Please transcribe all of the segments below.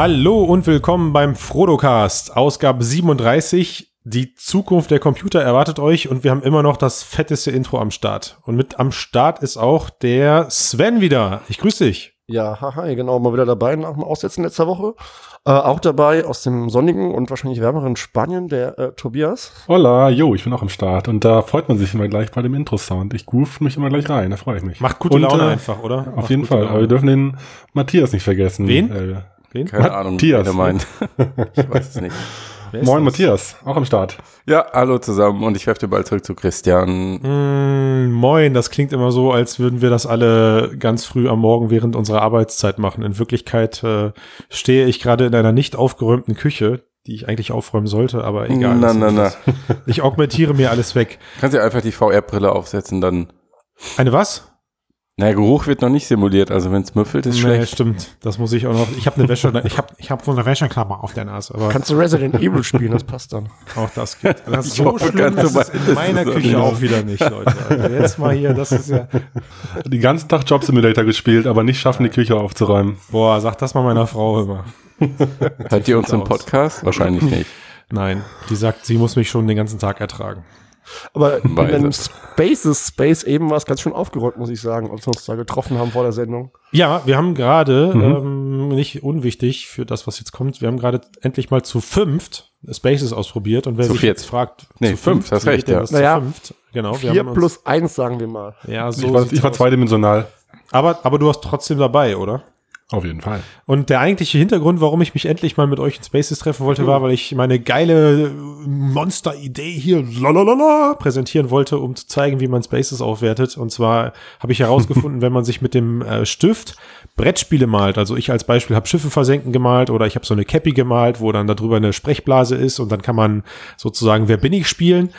Hallo und willkommen beim Frodocast, Ausgabe 37. Die Zukunft der Computer erwartet euch und wir haben immer noch das fetteste Intro am Start. Und mit am Start ist auch der Sven wieder. Ich grüße dich. Ja, hi, genau, mal wieder dabei nach dem Aussetzen letzter Woche. Äh, auch dabei aus dem sonnigen und wahrscheinlich wärmeren Spanien, der äh, Tobias. Hola, jo, ich bin auch am Start und da freut man sich immer gleich bei dem Intro-Sound. Ich groove mich immer gleich rein, da freue ich mich. Macht gute und, Laune äh, einfach, oder? Auf Macht jeden Fall, Laune. aber wir dürfen den Matthias nicht vergessen. Wen? Wen? Keine Ahnung, Matthias, wer der meint. ich weiß es nicht. Moin das? Matthias, auch am Start. Ja, hallo zusammen und ich werfe dir bald zurück zu Christian. Mm, moin, das klingt immer so, als würden wir das alle ganz früh am Morgen während unserer Arbeitszeit machen. In Wirklichkeit äh, stehe ich gerade in einer nicht aufgeräumten Küche, die ich eigentlich aufräumen sollte, aber egal. na, na, na. Ich augmentiere mir alles weg. Kannst du einfach die VR-Brille aufsetzen, dann. Eine was? Naja, Geruch wird noch nicht simuliert, also wenn es müffelt, ist Nee, schlecht. stimmt. Das muss ich auch noch. Ich habe eine Wäsche, ich habe ich hab so eine Wäscheklammer auf der Nase, aber Kannst du Resident Evil spielen, das passt dann. auch das geht. Das ist Ich so schlimm, ganz das ist in ist meiner es Küche auch wieder nicht, Leute. Also jetzt mal hier, das ist ja. Den ganzen Tag Job Simulator gespielt, aber nicht schaffen, die Küche aufzuräumen. Boah, sag das mal meiner Frau immer. Hört ihr unseren aus. Podcast? Wahrscheinlich nicht. Nein, die sagt, sie muss mich schon den ganzen Tag ertragen. Aber in Weise. dem Spaces Space eben war es ganz schön aufgeräumt, muss ich sagen, als wir uns da getroffen haben vor der Sendung. Ja, wir haben gerade, Mhm. ähm, nicht unwichtig für das, was jetzt kommt, wir haben gerade endlich mal zu fünft Spaces ausprobiert und wer Zu sich viert. jetzt fragt, Nee, zu fünf, hast wie recht, ja. das Naja, zu fünft? Genau, wir Vier plus eins, sagen wir mal. ja, so ich war, ich war zweidimensional. aber, aber du hast trotzdem dabei, oder? Auf jeden Fall. Und der eigentliche Hintergrund, warum ich mich endlich mal mit euch in Spaces treffen wollte, war, weil ich meine geile Monster-Idee hier lalalala, präsentieren wollte, um zu zeigen, wie man Spaces aufwertet. Und zwar habe ich herausgefunden, wenn man sich mit dem äh, Stift Brettspiele malt, also ich als Beispiel habe Schiffe versenken gemalt oder ich habe so eine Cappy gemalt, wo dann darüber eine Sprechblase ist und dann kann man sozusagen Wer bin ich spielen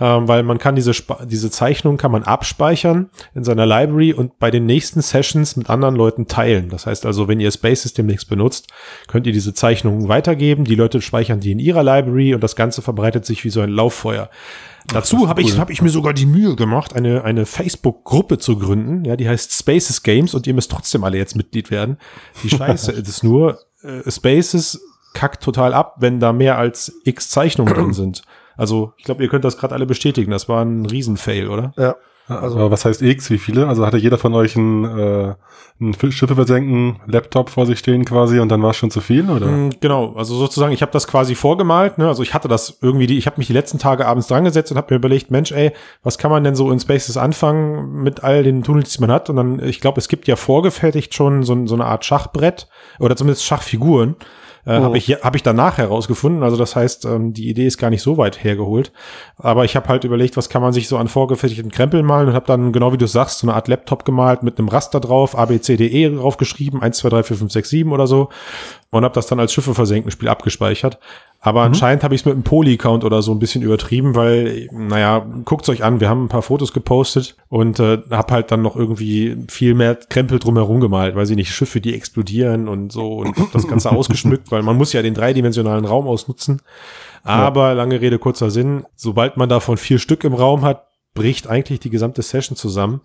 ähm, weil man kann diese, diese Zeichnung kann man abspeichern in seiner Library und bei den nächsten Sessions mit anderen Leuten teilen. Das heißt also, wenn ihr Spaces demnächst benutzt, könnt ihr diese Zeichnungen weitergeben. Die Leute speichern die in ihrer Library und das Ganze verbreitet sich wie so ein Lauffeuer. Dazu habe ich, hab ich mir sogar die Mühe gemacht, eine, eine Facebook-Gruppe zu gründen. Ja, die heißt Spaces Games und ihr müsst trotzdem alle jetzt Mitglied werden. Die Scheiße ist nur, äh, Spaces kackt total ab, wenn da mehr als x Zeichnungen drin sind. Also, ich glaube, ihr könnt das gerade alle bestätigen. Das war ein Riesenfail, oder? Ja. Also, aber was heißt X? Wie viele? Also hatte jeder von euch einen, äh, einen F- Schiffe versenken Laptop vor sich stehen quasi und dann war es schon zu viel, oder? Mm, Genau, also sozusagen, ich habe das quasi vorgemalt, ne? Also ich hatte das irgendwie, die, ich habe mich die letzten Tage abends dran gesetzt und habe mir überlegt, Mensch, ey, was kann man denn so in Spaces anfangen mit all den Tunnels, die man hat? Und dann, ich glaube, es gibt ja vorgefertigt schon so, so eine Art Schachbrett oder zumindest Schachfiguren. Äh, Habe ich, hier- hab ich danach herausgefunden. Also das heißt, ähm, die Idee ist gar nicht so weit hergeholt. Aber ich habe halt überlegt, was kann man sich so an vorgefertigten Krempeln malen und habe dann, genau wie du sagst, so eine Art Laptop gemalt mit einem Raster drauf, ABCDE drauf geschrieben, 1, 2, 3, 4, 5, 6, 7 oder so. Und habe das dann als Schiffe versenken Spiel abgespeichert. Aber anscheinend habe ich es mit einem Poly-Count oder so ein bisschen übertrieben, weil, naja, guckt's euch an, wir haben ein paar Fotos gepostet und äh, habe halt dann noch irgendwie viel mehr Krempel drumherum gemalt, weiß ich nicht, Schiffe, die explodieren und so und das Ganze ausgeschmückt, weil man muss ja den dreidimensionalen Raum ausnutzen. Aber lange Rede, kurzer Sinn, sobald man davon vier Stück im Raum hat, bricht eigentlich die gesamte Session zusammen.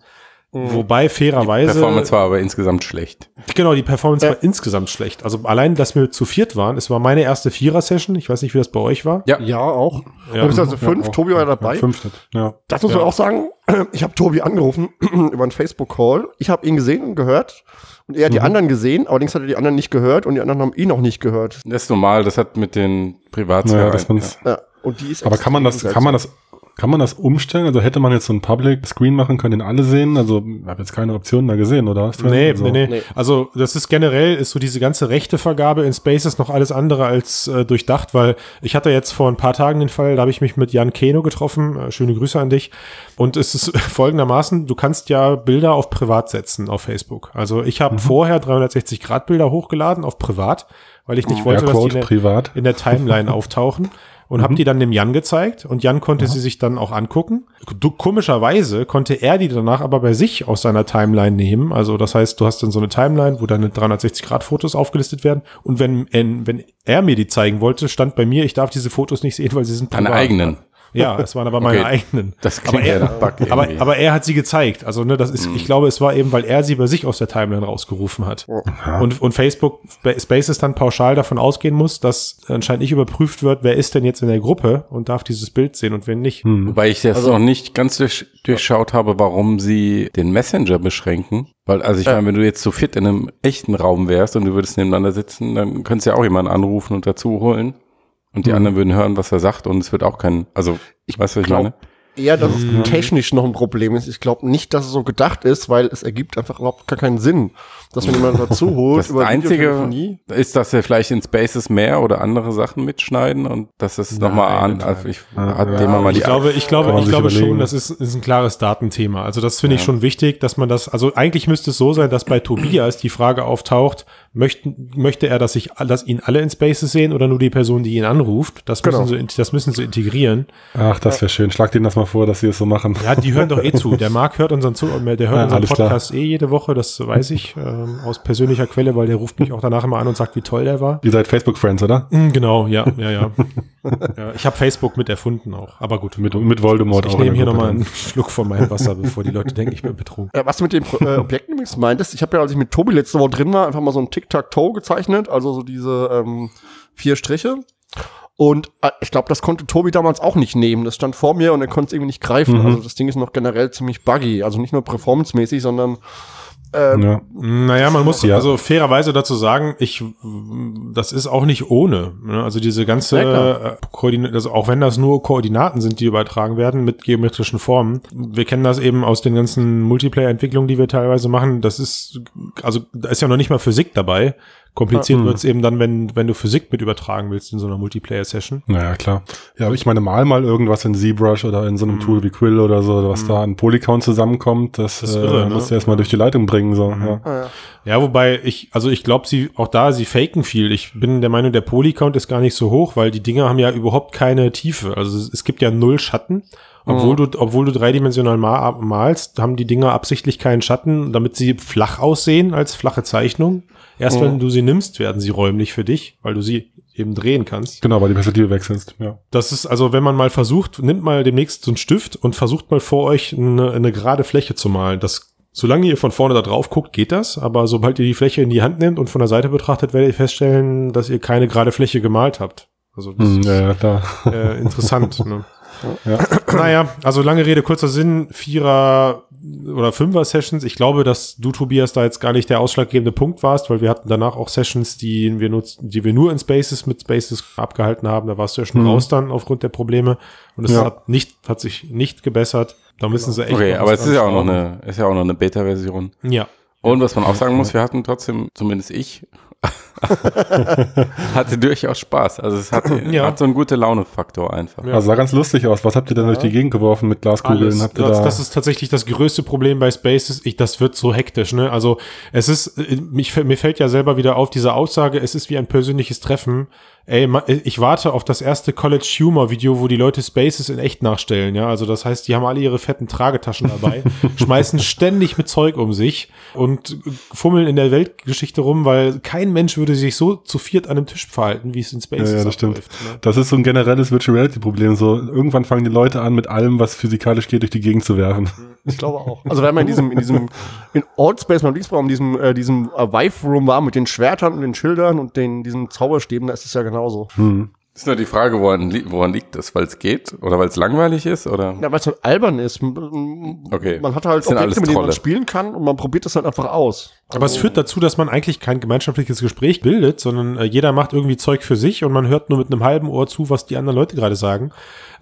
Wobei fairerweise. Performance war aber insgesamt schlecht. Genau, die Performance Ja. war insgesamt schlecht. Also allein, dass wir zu viert waren, es war meine erste Vierer-Session. Ich weiß nicht, wie das bei euch war. Ja, Ja, auch. Ja. Ja, also fünf, auch. Tobi war dabei. Ja, fünf, ja. Das muss Ja. man auch sagen. Ich habe Tobi angerufen über einen Facebook-Call. Ich habe ihn gesehen und gehört. Und er hat die anderen gesehen, allerdings hat er die anderen nicht gehört und die anderen haben ihn auch nicht gehört. das ist normal, das hat mit den Privatsphäre. Dass man's, Ja, und die ist Aber kann man das, kann man das, kann man das umstellen? Also hätte man jetzt so einen Public Screen machen können, den alle sehen? Also, ich habe jetzt keine Optionen da gesehen, oder? Nee, also, nee, nee. Also das ist generell, ist so diese ganze Rechtevergabe in Spaces noch alles andere als äh, durchdacht, weil ich hatte jetzt vor ein paar Tagen den Fall, da habe ich mich mit Jan Keno getroffen, äh, schöne Grüße an dich. Und es ist folgendermaßen, du kannst ja Bilder auf Privat setzen auf Facebook. Also ich Mhm. habe vorher 360-Grad-Bilder hochgeladen auf Privat, weil ich nicht wollte, dass die in der, privat. in der Timeline auftauchen. Und habe die dann dem Jan gezeigt und Jan konnte sie sich dann auch angucken. Du, komischerweise konnte er die danach aber bei sich aus seiner Timeline nehmen. Also das heißt, du hast dann so eine Timeline, wo deine 360-Grad-Fotos aufgelistet werden. Und wenn, wenn, er mir die zeigen wollte, stand bei mir, ich darf diese Fotos nicht sehen, weil sie sind Deine privat. eigenen. Ja, es waren aber meine Okay. eigenen. Das aber klingt ja er, nach Bug aber, aber er hat sie gezeigt. Also, ne, das ist, ich glaube, es war eben, weil er sie bei sich aus der Timeline rausgerufen hat. Und, und Facebook Spa- Spaces dann pauschal davon ausgehen muss, dass anscheinend nicht überprüft wird, wer ist denn jetzt in der Gruppe und darf dieses Bild sehen und wer nicht. Wobei ich jetzt noch nicht ganz durch, durchschaut habe, warum sie den Messenger beschränken. Weil, also ich meine, wenn du jetzt so fit in einem echten Raum wärst und du würdest nebeneinander sitzen, dann könntest du ja auch jemanden anrufen und dazu holen. Und die anderen würden hören, was er sagt und es wird auch kein, also, ich weiß, was ich meine? Eher, dass es technisch noch ein Problem ist. Ich glaube nicht, dass es so gedacht ist, weil es ergibt einfach überhaupt gar keinen Sinn, dass man jemanden dazu holt Das einzige Videotelefonie. ist, dass wir vielleicht in Spaces mehr oder andere Sachen mitschneiden und dass es nochmal an, also ich hat dem mal die Ich glaube, ich glaube, ich glaube überlegen. schon, das ist, ist ein klares Datenthema. Also das finde ich schon wichtig, dass man das, also eigentlich müsste es so sein, dass bei Tobias die Frage auftaucht, möchten, möchte er, dass ich, dass ihn alle in Spaces sehen oder nur die Person, die ihn anruft? Das müssen Genau. sie, das müssen sie integrieren. Ach, das wäre schön. Schlag denen das mal vor, dass sie es so machen. Ja, die hören doch eh zu. Der Marc hört unseren, zu, der hört Ja, unseren alles klar. Podcast eh jede Woche, das weiß ich, ähm, aus persönlicher Quelle, weil der ruft mich auch danach immer an und sagt, wie toll der war. Ihr seid Facebook-Friends, oder? Mm, Genau, ja, ja, ja. ja ich habe Facebook mit erfunden auch, aber gut. Mit, mit Voldemort Ich auch. in nehme hier nochmal einen Schluck von meinem Wasser, bevor die Leute denken, ich bin betrunken. Ja, was du mit den äh, Objekten übrigens meintest, ich habe ja, als ich mit Tobi letzte Woche drin war, einfach mal so ein Tic-Tac-Toe gezeichnet, also so diese ähm, vier Striche. Und äh, ich glaube, das konnte Tobi damals auch nicht nehmen. Das stand vor mir und er konnte es irgendwie nicht greifen. Mhm. Also das Ding ist noch generell ziemlich buggy. Also nicht nur performancemäßig, sondern ähm, Ja. Naja, man muss Ja. also fairerweise dazu sagen, ich, das ist auch nicht ohne. Ne? Also diese ganze, Ja, äh, Koordin also auch wenn das nur Koordinaten sind, die übertragen werden mit geometrischen Formen. Wir kennen das eben aus den ganzen Multiplayer-Entwicklungen, die wir teilweise machen. Das ist, also da ist ja noch nicht mal Physik dabei. Kompliziert Mhm. wird's eben dann, wenn, wenn du Physik mit übertragen willst in so einer Multiplayer-Session. Naja, klar. Ja, aber ich meine, mal mal irgendwas in ZBrush oder in so einem Tool wie Quill oder so, was da an Polycount zusammenkommt, das, Das ist äh, irre, ne? musst du erstmal durch die Leitung bringen. So. Ja. äh, Ja, wobei ich, also ich glaube, sie, auch da, sie faken viel. Ich bin der Meinung, der Polycount ist gar nicht so hoch, weil die Dinger haben ja überhaupt keine Tiefe. Also es, es gibt ja null Schatten. Obwohl du, obwohl du dreidimensional ma malst, haben die Dinger absichtlich keinen Schatten, damit sie flach aussehen als flache Zeichnung. Erst wenn du sie nimmst, werden sie räumlich für dich, weil du sie eben drehen kannst. Genau, weil die Perspektive wechselst. Ja. Das ist also, wenn man mal versucht, nimmt mal demnächst so einen Stift und versucht mal vor euch eine, eine gerade Fläche zu malen. Das, solange ihr von vorne da drauf guckt, geht das. Aber sobald ihr die Fläche in die Hand nehmt und von der Seite betrachtet, werdet ihr feststellen, dass ihr keine gerade Fläche gemalt habt. Also das Hm, ist ja, äh, interessant. ne? Ja. Naja, also lange Rede, kurzer Sinn, Vierer oder Fünfer Sessions. Ich glaube, dass du, Tobias, da jetzt gar nicht der ausschlaggebende Punkt warst, weil wir hatten danach auch Sessions, die wir nutzen, die wir nur in Spaces mit Spaces abgehalten haben. Da warst du ja schon Mhm. raus dann aufgrund der Probleme. Und es Ja. hat nicht, hat sich nicht gebessert. Da müssen sie echt. Okay, aber es ist ja auch noch eine, ist ja auch noch eine Beta-Version. Ja. Und was man auch sagen muss, wir hatten trotzdem, zumindest ich, hatte durchaus Spaß. Also es hat, Ja. hat so einen gute Laune-Faktor einfach. Ja. Also sah ganz lustig aus. Was habt ihr denn durch die Gegend geworfen mit Glaskugeln? Habt ihr Das, da das ist tatsächlich das größte Problem bei Spaces. Ich, das wird so hektisch, ne? Also es ist, äh, mich, mir fällt ja selber wieder auf diese Aussage, es ist wie ein persönliches Treffen. Ey, ich warte auf das erste College Humor Video, wo die Leute Spaces in echt nachstellen, ja. Also das heißt, die haben alle ihre fetten Tragetaschen dabei, schmeißen ständig mit Zeug um sich und fummeln in der Weltgeschichte rum, weil kein Mensch würde sich so zu viert an einem Tisch verhalten, wie es in Spaces Ja, ja, das stimmt. ne? Das ist so ein generelles Virtual Reality Problem. So, irgendwann fangen die Leute an, mit allem, was physikalisch geht, durch die Gegend zu werfen. Ich glaube auch. Also wenn man in diesem, in diesem, in Oldspace, beim Linksbaum, diesem, äh, diesem äh, Vive Room war mit den Schwertern und den Schildern und den, diesen Zauberstäben, da ist es ja genauso. Hm. Ist nur die Frage, woran, li woran liegt das? Weil es geht? Oder weil es langweilig ist? Oder? Ja, weil es halt albern ist. Okay. Man hat halt Objekte, mit denen man spielen kann und man probiert das halt einfach aus. Aber es führt dazu, dass man eigentlich kein gemeinschaftliches Gespräch bildet, sondern äh, jeder macht irgendwie Zeug für sich und man hört nur mit einem halben Ohr zu, was die anderen Leute gerade sagen.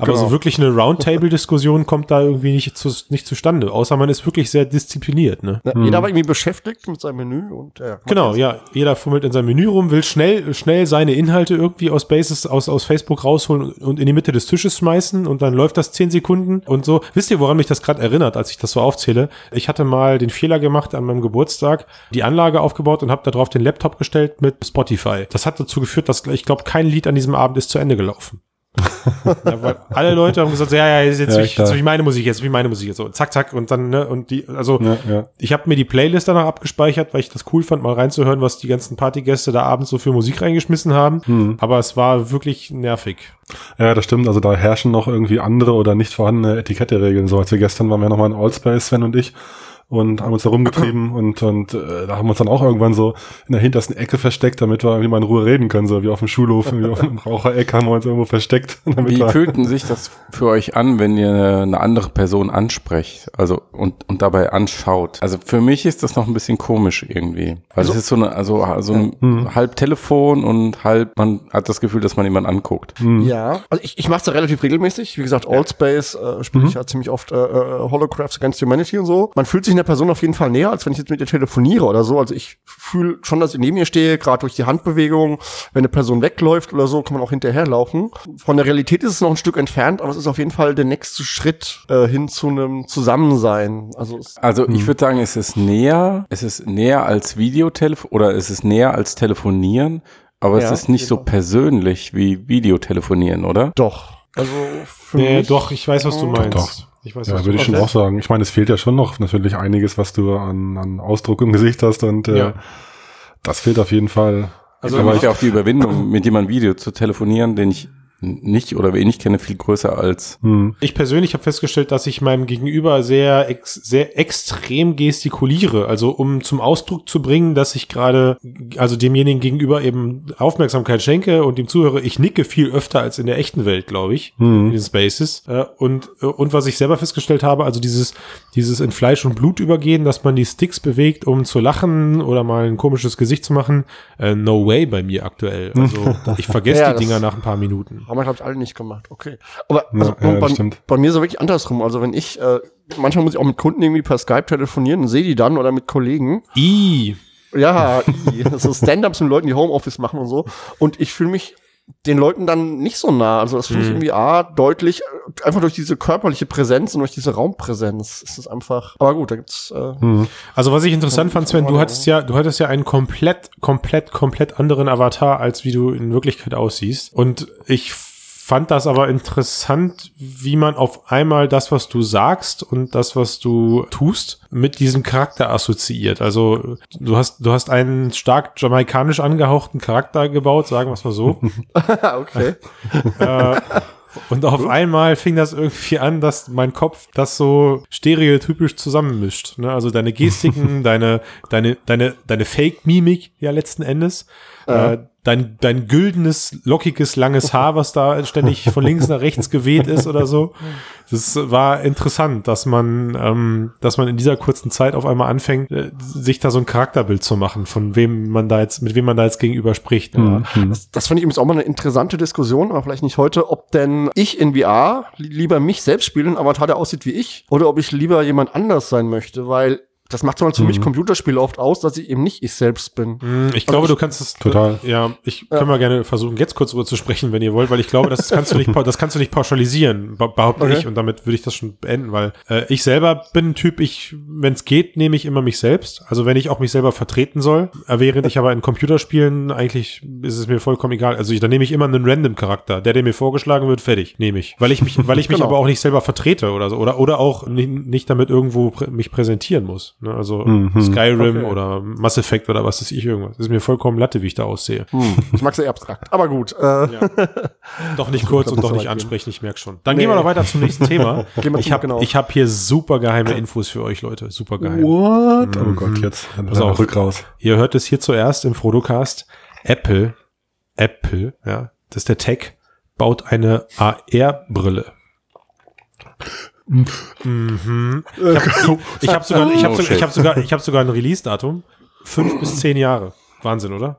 Aber Genau. so wirklich eine Roundtable-Diskussion kommt da irgendwie nicht, zu, nicht zustande, außer man ist wirklich sehr diszipliniert. Ne? Ja, Jeder war irgendwie beschäftigt mit seinem Menü und ja. Genau, ja. Jeder fummelt in seinem Menü rum, will schnell, schnell seine Inhalte irgendwie aus Bases, aus, aus Facebook rausholen und in die Mitte des Tisches schmeißen und dann läuft das zehn Sekunden und so. Wisst ihr, woran mich das gerade erinnert, als ich das so aufzähle? Ich hatte mal den Fehler gemacht an meinem Geburtstag, die Anlage aufgebaut und habe darauf den Laptop gestellt mit Spotify. Das hat dazu geführt, dass ich glaube, kein Lied an diesem Abend ist zu Ende gelaufen. ja, weil alle Leute haben gesagt, so, ja, ja, jetzt, jetzt, Ja, wie, klar. jetzt wie meine Musik, jetzt wie meine Musik, so zack, zack und dann, ne, und die, also Ja, ja. ich habe mir die Playlist danach abgespeichert, weil ich das cool fand, mal reinzuhören, was die ganzen Partygäste da abends so für Musik reingeschmissen haben. Hm. Aber es war wirklich nervig. Ja, das stimmt. Also da herrschen noch irgendwie andere oder nicht vorhandene Etiketteregeln. So als wir gestern waren wir nochmal in Allspace, Sven und ich, und haben uns da rumgetrieben und, und äh, da haben wir uns dann auch irgendwann so in der hintersten Ecke versteckt, damit wir irgendwie mal in Ruhe reden können, so wie auf dem Schulhof, irgendwie auf dem Rauchereck haben wir uns irgendwo versteckt. Damit Wie fühlten sich das für euch an, wenn ihr eine andere Person ansprecht, also und, und dabei anschaut? Also für mich ist das noch ein bisschen komisch irgendwie. Weil es ist so eine, also so ein halb Telefon und halb, man hat das Gefühl, dass man jemanden anguckt. hm. Ja, also ich, ich mache es ja relativ regelmäßig. Wie gesagt, Allspace äh, spiele ich ja ziemlich oft äh, äh, Holocrafts Against Humanity und so. Man fühlt sich einer Person auf jeden Fall näher, als wenn ich jetzt mit ihr telefoniere oder so. Also ich fühle schon, dass ich neben ihr stehe, gerade durch die Handbewegung. Wenn eine Person wegläuft oder so, kann man auch hinterherlaufen. Von der Realität ist es noch ein Stück entfernt, aber es ist auf jeden Fall der nächste Schritt äh, hin zu einem Zusammensein. Also es, Also ich würde sagen, es ist näher, es ist näher als Videotelefon oder es ist näher als Telefonieren, aber Ja, es ist nicht so genau. persönlich wie Videotelefonieren, oder? doch. Also für Nee, mich, doch, ich weiß, was du meinst. Doch. Ich weiß, Ja, was würde ich schon auch sagen. Ich meine, es fehlt ja schon noch natürlich einiges, was du an, an Ausdruck im Gesicht hast und äh, Ja. das fehlt auf jeden Fall. Also aber ich- ja auch die Überwindung, mit jemandem Video zu telefonieren, den ich nicht oder wenig kenne, viel größer als Hm. Ich persönlich habe festgestellt, dass ich meinem Gegenüber sehr, ex sehr extrem gestikuliere, also um zum Ausdruck zu bringen, dass ich gerade, also demjenigen gegenüber eben Aufmerksamkeit schenke und ihm zuhöre. Ich nicke viel öfter als in der echten Welt, glaube ich, in den Spaces. Äh, Und, äh, und was ich selber festgestellt habe, also dieses, dieses in Fleisch und Blut übergehen, dass man die Sticks bewegt, um zu lachen oder mal ein komisches Gesicht zu machen, äh, no way bei mir aktuell. Also ich vergesse Ja, die Dinger nach ein paar Minuten. Haben wir, glaube ich, alle nicht gemacht. Okay. Aber Ja, also, ja, bei, stimmt. bei mir ist es wirklich andersrum. Also wenn ich, äh, manchmal muss ich auch mit Kunden irgendwie per Skype telefonieren und sehe die dann oder mit Kollegen. I. Ja, i, so Stand-ups mit Leuten, die Homeoffice machen und so. Und ich fühle mich den Leuten dann nicht so nah. Also das finde ich Mhm. irgendwie A, deutlich, äh, einfach durch diese körperliche Präsenz und durch diese Raumpräsenz ist es einfach. Aber gut, da gibt's äh, Hm. Also was ich interessant fand, Sven, du hattest ja, du hattest ja einen komplett, komplett, komplett anderen Avatar, als wie du in Wirklichkeit aussiehst. Und ich fand das aber interessant, wie man auf einmal das, was du sagst und das, was du tust, mit diesem Charakter assoziiert. Also du hast, du hast einen stark jamaikanisch angehauchten Charakter gebaut, sagen wir es mal so. okay. äh, und auf einmal fing das irgendwie an, dass mein Kopf das so stereotypisch zusammenmischt. Ne? Also deine Gestiken, deine, deine, deine, deine Fake-Mimik ja letzten Endes. Äh, dein, dein güldenes, lockiges, langes Haar, was da ständig von links nach rechts geweht ist oder so. Das war interessant, dass man, ähm, dass man in dieser kurzen Zeit auf einmal anfängt, äh, sich da so ein Charakterbild zu machen, von wem man da jetzt, mit wem man da jetzt gegenüber spricht. Hm. Ja. Das, das fand ich übrigens auch mal eine interessante Diskussion, aber vielleicht nicht heute, ob denn ich in VR li- lieber mich selbst spiele, ein Avatar, der aussieht wie ich, oder ob ich lieber jemand anders sein möchte, weil das macht zum Beispiel für mich Computerspiele oft aus, dass ich eben nicht ich selbst bin. Hm, Ich glaube, du kannst es Total. Ja, ich können wir gerne versuchen, jetzt kurz darüber zu sprechen, wenn ihr wollt, weil ich glaube, das kannst du nicht, das kannst du nicht pauschalisieren, be- behaupte Okay. ich, und damit würde ich das schon beenden, weil äh, ich selber bin ein Typ, ich, wenn es geht, nehme ich immer mich selbst. Also wenn ich auch mich selber vertreten soll, äh, während ich aber in Computerspielen eigentlich ist es mir vollkommen egal. Also ich, dann nehme ich immer einen Random-Charakter, der, der mir vorgeschlagen wird, fertig, nehme ich, weil ich mich, weil ich mich Genau. aber auch nicht selber vertrete oder so oder oder auch nicht, nicht damit irgendwo prä mich präsentieren muss. Ne? Also Mhm. Skyrim Okay. oder Mass Effect oder was weiß ich irgendwas. ist mir vollkommen Latte, wie ich da aussehe. Hm, ich mag sehr abstrakt. Aber gut. Äh, Doch nicht kurz und doch nicht ansprechen, ich merke schon. Dann Nee. gehen wir doch weiter zum nächsten Thema. Gehen wir ich habe genau. ich hab hier super geheime Infos für euch, Leute. Super geheim. What? Oh Gott, jetzt. Pass auf. Rück raus. Ihr hört es hier zuerst im Frodocast. Apple, Apple, ja, das ist der Tech, baut eine AR-Brille. Mhm. Ich habe hab sogar, ich hab Oh, ich hab sogar, ich hab sogar ein Release-Datum. Fünf bis zehn Jahre. Wahnsinn, oder?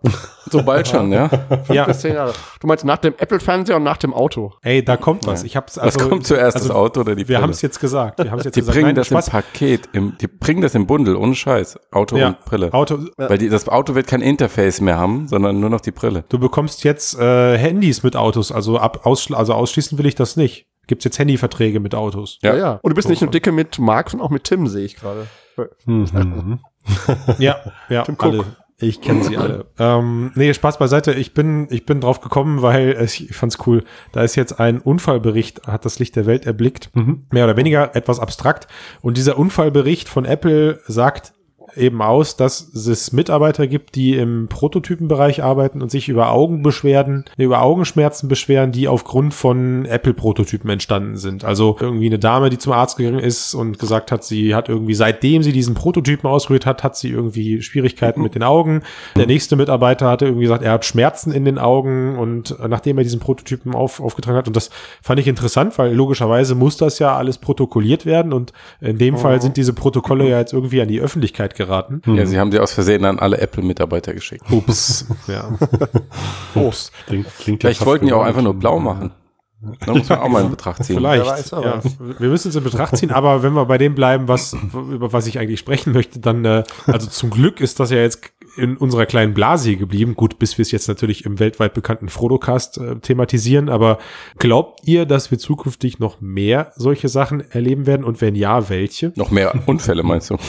so bald schon, ja. Ja. bis zehn Jahre. Du meinst nach dem Apple-Fernseher und nach dem Auto? Ey, da kommt was. Ich hab's Was also, kommt zuerst, also das Auto oder die Wir Brille? haben es jetzt gesagt. Wir haben es jetzt Die gesagt. bringen Nein, das Spaß. im Paket, im, die bringen das im Bundle, ohne Scheiß. Auto Ja, und Brille. Auto, Weil die, das Auto wird kein Interface mehr haben, sondern nur noch die Brille. Du bekommst jetzt äh, Handys mit Autos, also ab ausschl also ausschließen will ich das nicht. Gibt's jetzt Handyverträge mit Autos? Ja. Ja. Und du bist nicht nur dicke mit Marc, sondern auch mit Tim, sehe ich gerade. Mhm. Ja, ja, Tim Cook. alle. Ich kenne sie alle. ähm, nee, Spaß beiseite. Ich bin, ich bin drauf gekommen, weil ich fand's cool. Da ist jetzt ein Unfallbericht, hat das Licht der Welt erblickt. Mehr oder weniger etwas abstrakt. Und dieser Unfallbericht von Apple sagt eben aus, dass es Mitarbeiter gibt, die im Prototypenbereich arbeiten und sich über Augenbeschwerden, über Augenschmerzen beschweren, die aufgrund von Apple-Prototypen entstanden sind. Also irgendwie eine Dame, die zum Arzt gegangen ist und gesagt hat, sie hat irgendwie, seitdem sie diesen Prototypen ausprobiert hat, hat sie irgendwie Schwierigkeiten mit den Augen. Der nächste Mitarbeiter hatte irgendwie gesagt, er hat Schmerzen in den Augen und nachdem er diesen Prototypen auf, aufgetragen hat, und das fand ich interessant, weil logischerweise muss das ja alles protokolliert werden und in dem Fall sind diese Protokolle ja jetzt irgendwie an die Öffentlichkeit geraten. Ja, sie haben sie aus Versehen an alle Apple-Mitarbeiter geschickt. Ups. ja. Ups. Klingt, klingt ja Vielleicht fast wollten die auch einfach nur blau machen. Da muss man auch mal in Betracht ziehen. Vielleicht. Weiß, ja. Wir müssen es in Betracht ziehen, aber wenn wir bei dem bleiben, was, über was ich eigentlich sprechen möchte, dann, äh, also zum Glück ist das ja jetzt in unserer kleinen Blase hier geblieben. Gut, bis wir es jetzt natürlich im weltweit bekannten Frodocast äh, thematisieren, aber glaubt ihr, dass wir zukünftig noch mehr solche Sachen erleben werden? Und wenn ja, welche? Noch mehr Unfälle, meinst du?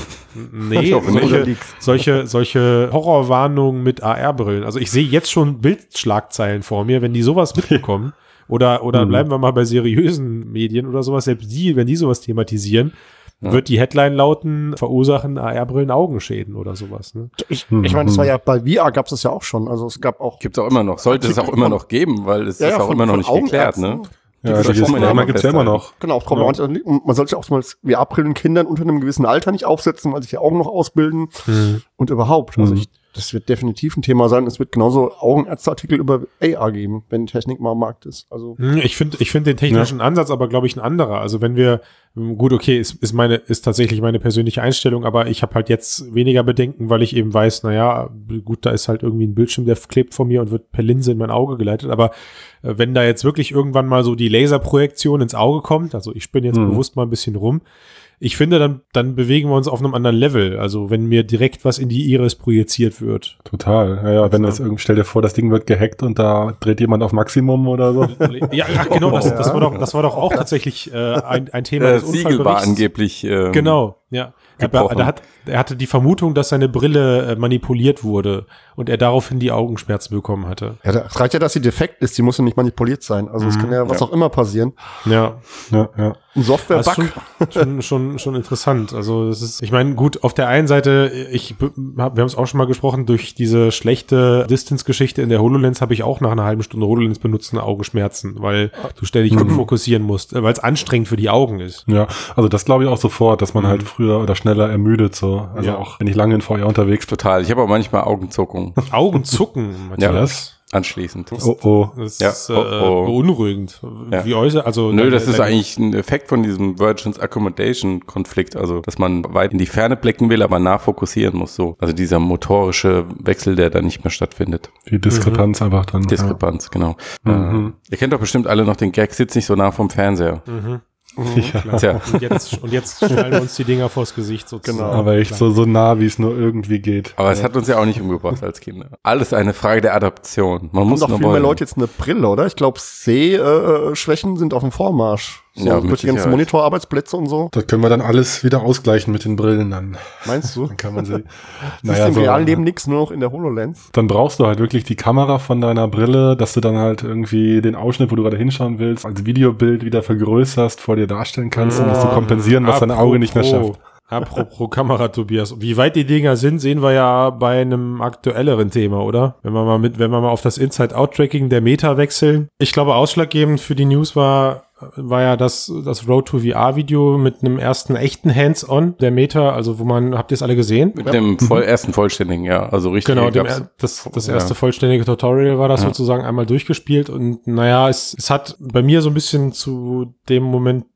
Nee, Ich hoffe nicht. solche, solche, solche Horrorwarnungen mit AR-Brillen. Also ich sehe jetzt schon Bildschlagzeilen vor mir, wenn die sowas mitbekommen. Oder, oder bleiben wir mal bei seriösen Medien oder sowas, selbst die, wenn die sowas thematisieren, wird die Headline lauten, verursachen AR-Brillen Augenschäden oder sowas. Ne? Ich, ich meine, das war ja bei VR gab es das ja auch schon. Also es gab auch Gibt's auch immer noch. Sollte es auch immer noch geben, weil es Ja, ist ja, auch von- immer noch nicht geklärt, ne? Ja, Die die Formen ja immer gibt's ja immer noch. Genau, problematisch. Also Man sollte auch mal VR-Brillen Kindern unter einem gewissen Alter nicht aufsetzen, weil sich die Augen noch ausbilden. Und überhaupt. Also Mhm. ich, das wird definitiv ein Thema sein. Es wird genauso Augenärzteartikel über AR geben, wenn Technik mal am Markt ist. Also Hm, Ich finde ich finde den technischen Ansatz aber, glaube ich, ein anderer. Also wenn wir, gut, okay, ist, ist meine, ist tatsächlich meine persönliche Einstellung, aber ich habe halt jetzt weniger Bedenken, weil ich eben weiß, naja, gut, da ist halt irgendwie ein Bildschirm, der klebt vor mir und wird per Linse in mein Auge geleitet. Aber äh, wenn da jetzt wirklich irgendwann mal so die Laserprojektion ins Auge kommt, also ich bin jetzt Mhm. bewusst mal ein bisschen rum, ich finde, dann, dann bewegen wir uns auf einem anderen Level. Also wenn mir direkt was in die Iris projiziert wird. Total. Ja, ja, wenn das irgendwie, stell dir vor, das Ding wird gehackt und da dreht jemand auf Maximum oder so. Ja, ach, genau, das, das, war doch, das war doch auch tatsächlich äh, ein, ein Thema Das des Siegel war angeblich. Ähm, Genau, ja. Er, gebrochen. er, hat, er hatte die Vermutung, dass seine Brille äh, manipuliert wurde und er daraufhin die Augenschmerzen bekommen hatte. ja, das reicht ja, dass sie defekt ist. Die muss ja nicht manipuliert sein. Also es kann ja was auch immer passieren. Ja, Ja, ja. Ein Software-Bug. ist schon, schon, schon, schon interessant. Also das ist, ich meine, gut, auf der einen Seite, ich hab, wir haben es auch schon mal gesprochen, durch diese schlechte Distance-Geschichte in der HoloLens habe ich auch nach einer halben Stunde HoloLens benutzen Augenschmerzen, weil du ständig fokussieren musst, äh, weil es anstrengend für die Augen ist. Ja, also das glaube ich auch sofort, dass man halt früher oder schneller ermüdet so. Also Ja. auch wenn ich lange in VR unterwegs bin. Total. Ich habe auch manchmal Augenzuckung Augen zucken, Ja. Matthias. anschließend. Oh oh. Das Ja, ist äh, oh, oh. beunruhigend. Ja. Wie äußer, also Nö, deine- das ist deine- eigentlich ein Effekt von diesem Virgins Accommodation Konflikt, also dass man weit in die Ferne blicken will, aber nah fokussieren muss so. Also dieser motorische Wechsel, der da nicht mehr stattfindet. Die Diskrepanz einfach dann. Diskrepanz, genau. Mhm. Äh, ihr kennt doch bestimmt alle noch den Gag, sitzt nicht so nah vom Fernseher. Klar. Tja. Und jetzt, und jetzt schnallen wir uns die Dinger vors Gesicht sozusagen. Genau. Ja. Aber echt so, so nah, wie es nur irgendwie geht. Aber es hat uns ja auch nicht umgebracht als Kinder. Alles eine Frage der Adaption. Man Haben muss doch nur viel mehr wollen. Leute jetzt eine Brille, oder? Ich glaube, Sehschwächen sind auf dem Vormarsch. So, Ja, durch mit die ganzen. Monitorarbeitsplätze und so. Das können wir dann alles wieder ausgleichen mit den Brillen dann. Meinst du? Dann kann man sie. Das ist im realen Leben nichts, nur noch in der HoloLens. Dann brauchst du halt wirklich die Kamera von deiner Brille, dass du dann halt irgendwie den Ausschnitt, wo du gerade hinschauen willst, als Videobild wieder vergrößerst, vor dir darstellen kannst, um das zu kompensieren, was dein Auge nicht mehr schafft. Apropos Kamera, Tobias. Wie weit die Dinger sind, sehen wir ja bei einem aktuelleren Thema, oder? Wenn wir mal mit, wenn wir mal auf das Inside-Out-Tracking der Meta wechseln. Ich glaube, ausschlaggebend für die News war, war ja das, das Road to VR-Video mit einem ersten echten Hands-on der Meta, also wo man, habt ihr es alle gesehen? Mit dem voll, ersten vollständigen, ja. Also richtig. Genau, dem, das, das Ja. erste vollständige Tutorial war das Ja. sozusagen einmal durchgespielt und naja, es, es hat bei mir so ein bisschen zu dem Moment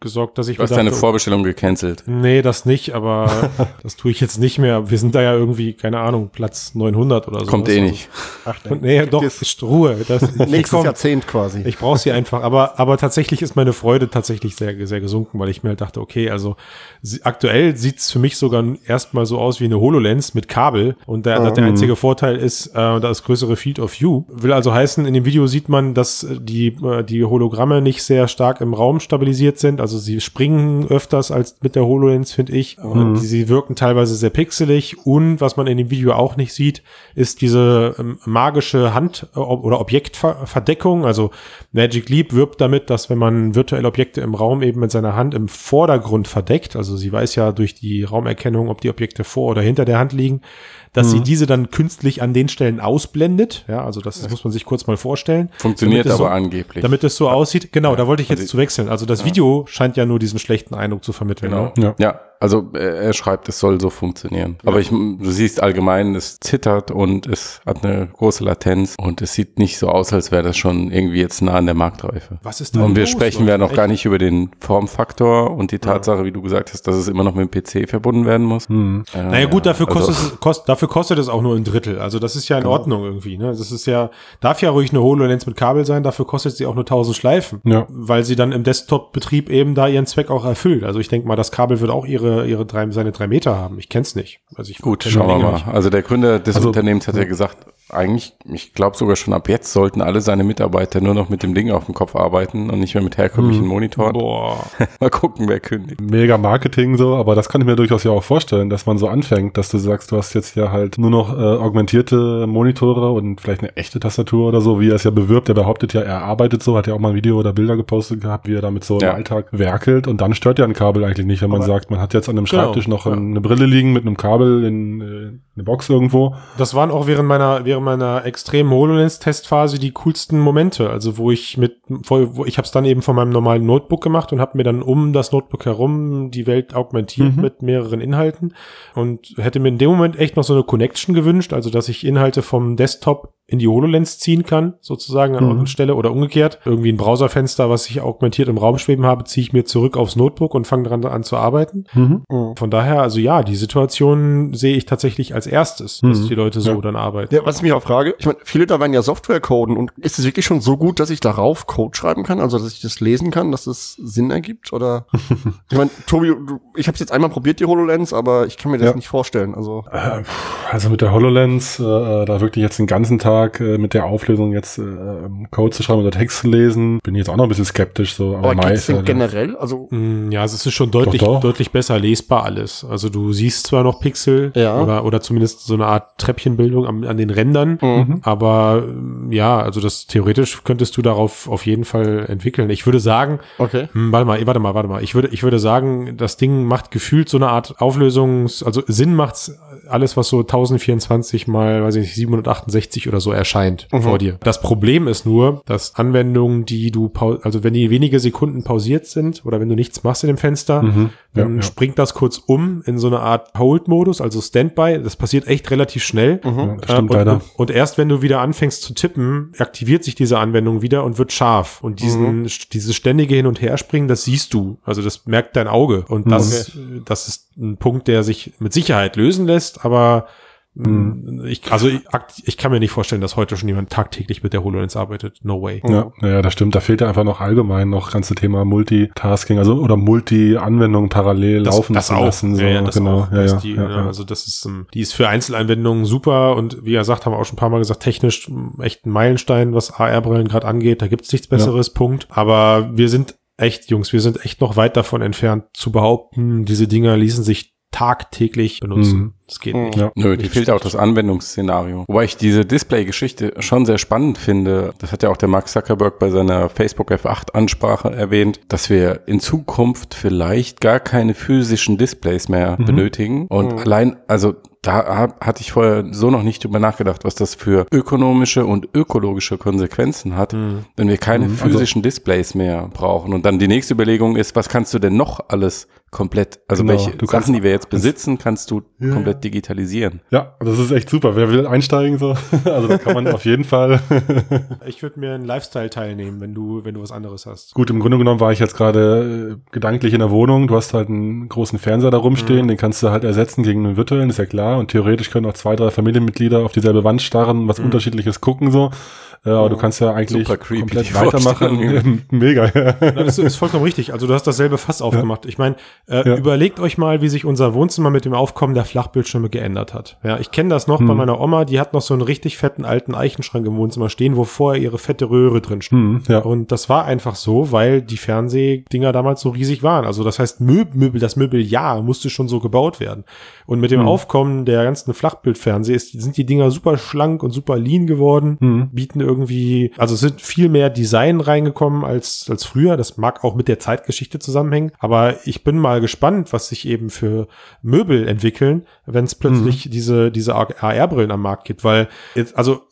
gesorgt, dass ich Du hast mir deine dachte, Vorbestellung gecancelt. Nee, das nicht, aber das tue ich jetzt nicht mehr. Wir sind da ja irgendwie, keine Ahnung, Platz 900 oder so. Kommt eh nicht. Ach, Und, nee, doch, Das- ist Ruhe. Das, Nächstes komm, Jahrzehnt quasi. ich brauche sie einfach. Aber, aber tatsächlich ist meine Freude tatsächlich sehr, sehr gesunken, weil ich mir halt dachte, okay, also sie, aktuell sieht's für mich sogar erstmal so aus wie eine HoloLens mit Kabel. Und der, der einzige Vorteil ist, äh, das größere Field of View. Will also heißen, in dem Video sieht man, dass die, äh, die Hologramme nicht sehr stark im Raum stabilisiert sind sind. Also sie springen öfters als mit der HoloLens, finde ich. Und sie wirken teilweise sehr pixelig. Und was man in dem Video auch nicht sieht, ist diese ähm, magische Hand- äh, oder Objektverdeckung. Also Magic Leap wirbt damit, dass wenn man virtuelle Objekte im Raum eben mit seiner Hand im Vordergrund verdeckt, also sie weiß ja durch die Raumerkennung, ob die Objekte vor oder hinter der Hand liegen, dass sie diese dann künstlich an den Stellen ausblendet. Ja, also das, das muss man sich kurz mal vorstellen. Funktioniert Damit es aber so, angeblich. Damit es so aussieht. Genau, da wollte ich jetzt Also- zu wechseln. Also das Video scheint ja nur diesen schlechten Eindruck zu vermitteln. Genau. Ne? Ja. Ja. Also äh, er schreibt, es soll so funktionieren. Aber ich, du siehst allgemein, es zittert und es hat eine große Latenz und es sieht nicht so aus, als wäre das schon irgendwie jetzt nah an der Marktreife. Was ist da Und wir los, sprechen Leute? ja noch gar nicht über den Formfaktor und die Tatsache, wie du gesagt hast, dass es immer noch mit dem PC verbunden werden muss. Hm. Äh, Naja gut, dafür also- kostet, es, kost, dafür kostet es auch nur ein Drittel. Also das ist ja in Ordnung irgendwie. Ne? Das ist ja, darf ja ruhig eine HoloLens mit Kabel sein, dafür kostet sie auch nur 1000 Schleifen. Ja. Weil sie dann im Desktop-Betrieb eben da ihren Zweck auch erfüllt. Also ich denke mal, das Kabel wird auch ihre, ihre drei, seine drei Meter haben. Ich kenn's nicht. Also ich Gut, schauen wir mal. nicht. Also der Gründer des Also- Unternehmens hat ja gesagt, eigentlich, ich glaube sogar schon ab jetzt sollten alle seine Mitarbeiter nur noch mit dem Ding auf dem Kopf arbeiten und nicht mehr mit herkömmlichen Monitoren. Boah. Mal gucken, wer kündigt. Mega Marketing so, aber das kann ich mir durchaus ja auch vorstellen, dass man so anfängt, dass du sagst, du hast jetzt hier halt nur noch äh, augmentierte Monitore und vielleicht eine echte Tastatur oder so, wie er es ja bewirbt. Er behauptet ja, er arbeitet so, hat ja auch mal ein Video oder Bilder gepostet gehabt, wie er damit so Ja. im Alltag werkelt und dann stört ja ein Kabel eigentlich nicht, wenn man Aber- sagt, man hat jetzt an einem Genau, Schreibtisch noch ja. eine Brille liegen mit einem Kabel in äh, eine Box irgendwo. Das waren auch während meiner, während meiner extremen HoloLens-Testphase die coolsten Momente. Also wo ich mit, wo ich habe es dann eben von meinem normalen Notebook gemacht und habe mir dann um das Notebook herum die Welt augmentiert Mhm. mit mehreren Inhalten und hätte mir in dem Moment echt noch so eine Connection gewünscht, also dass ich Inhalte vom Desktop in die HoloLens ziehen kann, sozusagen an Mhm. eurer Stelle oder umgekehrt. Irgendwie ein Browserfenster, was ich augmentiert im Raum schweben habe, ziehe ich mir zurück aufs Notebook und fange dran an zu arbeiten. Von daher, also ja, die Situation sehe ich tatsächlich als erstes, dass Mhm. die Leute so Ja. dann arbeiten. Ja, was ich mich auch frage, ich meine, viele da werden ja Software coden und ist es wirklich schon so gut, dass ich darauf Code schreiben kann, also dass ich das lesen kann, dass das Sinn ergibt? Oder ich meine, Tobi, du, ich habe es jetzt einmal probiert, die HoloLens, aber ich kann mir das Ja. nicht vorstellen. Also Äh, Also mit der HoloLens, äh, da wirklich jetzt den ganzen Tag äh, mit der Auflösung jetzt äh, ähm, Code zu schreiben oder Text zu lesen, bin ich jetzt auch noch ein bisschen skeptisch. So, aber geht's meist, denn äh, generell? Also Mm, Ja, es ist schon deutlich, Doch, doch. deutlich besser lesbar alles. Also du siehst zwar noch Pixel Ja. oder, oder zumindest so eine Art Treppchenbildung am, an den Rändern, Mhm. aber ähm, ja, also das theoretisch könntest du darauf auf jeden Fall entwickeln. Ich würde sagen, okay. hm, warte mal, warte mal, warte mal. Ich würde, ich würde sagen, das Ding macht gefühlt so eine Art Auflösungs, also Sinn macht's alles, was so 1024 mal, weiß ich nicht, 768 oder so erscheint Mhm. vor dir. Das Problem ist nur, dass Anwendungen, die du, also wenn die wenige Sekunden pausiert sind oder wenn du nichts machst in dem Fenster, Mhm. Ja, dann ja. springt das kurz um in so eine Art Hold-Modus, also Standby. Das passiert echt relativ schnell. Ja, das Äh, stimmt und, leider. Und, und erst wenn du wieder anfängst zu tippen, aktiviert sich diese Anwendung wieder und wird scharf. Und diesen, dieses ständige Hin- und Herspringen, das siehst du. Also das merkt dein Auge. Und das, das ist ein Punkt, der sich mit Sicherheit lösen lässt, aber Mhm. mh, ich, also ich, ich kann mir nicht vorstellen, dass heute schon jemand tagtäglich mit der HoloLens arbeitet. No way. Ja, ja, das stimmt. Da fehlt ja einfach noch allgemein noch ganze Thema Multitasking, also oder Multi-Anwendungen parallel laufen zu lassen. So. Ja, ja, das genau. auch. Ja, Das ja, die, ja, ja. Also das ist, ähm, die ist für Einzelanwendungen super und wie gesagt, haben wir auch schon ein paar Mal gesagt, technisch ähm, echt ein Meilenstein, was AR-Brillen gerade angeht. Da gibt's nichts Besseres, Punkt. Aber wir sind echt, Jungs, wir sind echt noch weit davon entfernt zu behaupten, diese Dinger ließen sich tagtäglich benutzen. Mhm. Das geht Mhm. nicht. Ja. Nö, die fehlt auch das Anwendungsszenario. Wobei ich diese Display-Geschichte schon sehr spannend finde. Das hat ja auch der Mark Zuckerberg bei seiner Facebook F8-Ansprache erwähnt, dass wir in Zukunft vielleicht gar keine physischen Displays mehr benötigen. Und Mhm. allein, also da hab, hatte ich vorher so noch nicht drüber nachgedacht, was das für ökonomische und ökologische Konsequenzen hat, wenn wir keine also- physischen Displays mehr brauchen. Und dann die nächste Überlegung ist, was kannst du denn noch alles komplett, also Genau, welche kannst- Sachen, die wir jetzt besitzen, kannst du Ja. komplett digitalisieren. ja, das ist echt super. Wer will einsteigen so? Also da kann man auf jeden Fall. Ich würde mir einen Lifestyle teilnehmen, wenn du, wenn du was anderes hast. Gut, im Grunde genommen war ich jetzt gerade äh, gedanklich in der Wohnung. Du hast halt einen großen Fernseher da rumstehen, den kannst du halt ersetzen gegen einen virtuellen, ist ja klar. Und theoretisch können auch zwei, drei Familienmitglieder auf dieselbe Wand starren, was unterschiedliches gucken so. Äh, aber du kannst ja eigentlich Super creepy, komplett weitermachen. Mega, ja. Na, das ist vollkommen richtig. Also du hast dasselbe Fass aufgemacht. Ich meine, Äh, Ja. Überlegt euch mal, wie sich unser Wohnzimmer mit dem Aufkommen der Flachbildschirme geändert hat. Ja, ich kenne das noch bei Hm. meiner Oma, die hat noch so einen richtig fetten alten Eichenschrank im Wohnzimmer stehen, wo vorher ihre fette Röhre drin stand. Hm, ja. Und das war einfach so, weil die Fernsehdinger damals so riesig waren. Also das heißt, Möb Möbel, das Möbeljahr musste schon so gebaut werden. Und mit dem Hm. Aufkommen der ganzen Flachbildfernseh ist, sind die Dinger super schlank und super lean geworden, Hm. bieten irgendwie, also es sind viel mehr Design reingekommen als, als früher. Das mag auch mit der Zeitgeschichte zusammenhängen. Aber ich bin mal gespannt, was sich eben für Möbel entwickeln, wenn es plötzlich diese, diese AR-Brillen am Markt gibt. Weil, jetzt, also